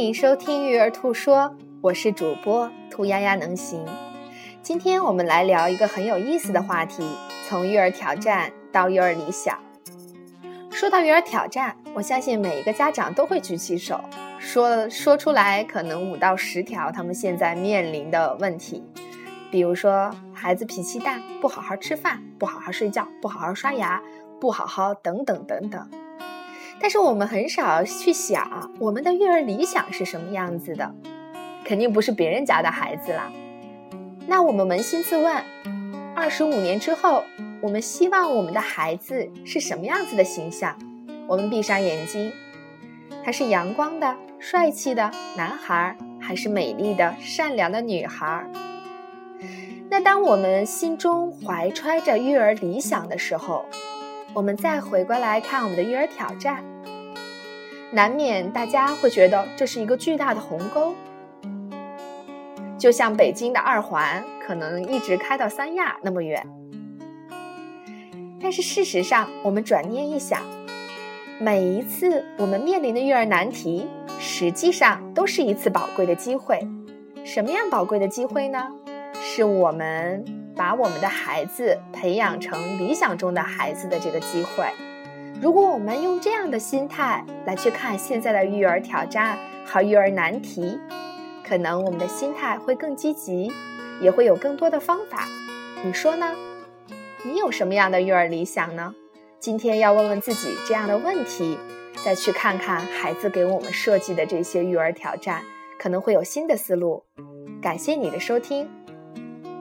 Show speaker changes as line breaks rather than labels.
欢迎收听育儿兔说，我是主播兔丫丫能行。今天我们来聊一个很有意思的话题，从育儿挑战到育儿理想。说到育儿挑战，我相信每一个家长都会举起手，说说出来可能五到十条他们现在面临的问题，比如说孩子脾气大，不好好吃饭，不好好睡觉，不好好刷牙，不好好等等等等。但是我们很少去想，我们的育儿理想是什么样子的，肯定不是别人家的孩子啦。那我们扪心自问，二十五年之后，我们希望我们的孩子是什么样子的形象？我们闭上眼睛，他是阳光的、帅气的男孩，还是美丽的、善良的女孩？那当我们心中怀揣着育儿理想的时候，我们再回过来看我们的育儿挑战。难免大家会觉得这是一个巨大的鸿沟，就像北京的二环可能一直开到三亚那么远。但是事实上，我们转念一想，每一次我们面临的育儿难题，实际上都是一次宝贵的机会。什么样宝贵的机会呢？是我们把我们的孩子培养成理想中的孩子的这个机会。如果我们用这样的心态来去看现在的育儿挑战和育儿难题，可能我们的心态会更积极，也会有更多的方法。你说呢？你有什么样的育儿理想呢？今天要问问自己这样的问题，再去看看孩子给我们设计的这些育儿挑战，可能会有新的思路。感谢你的收听。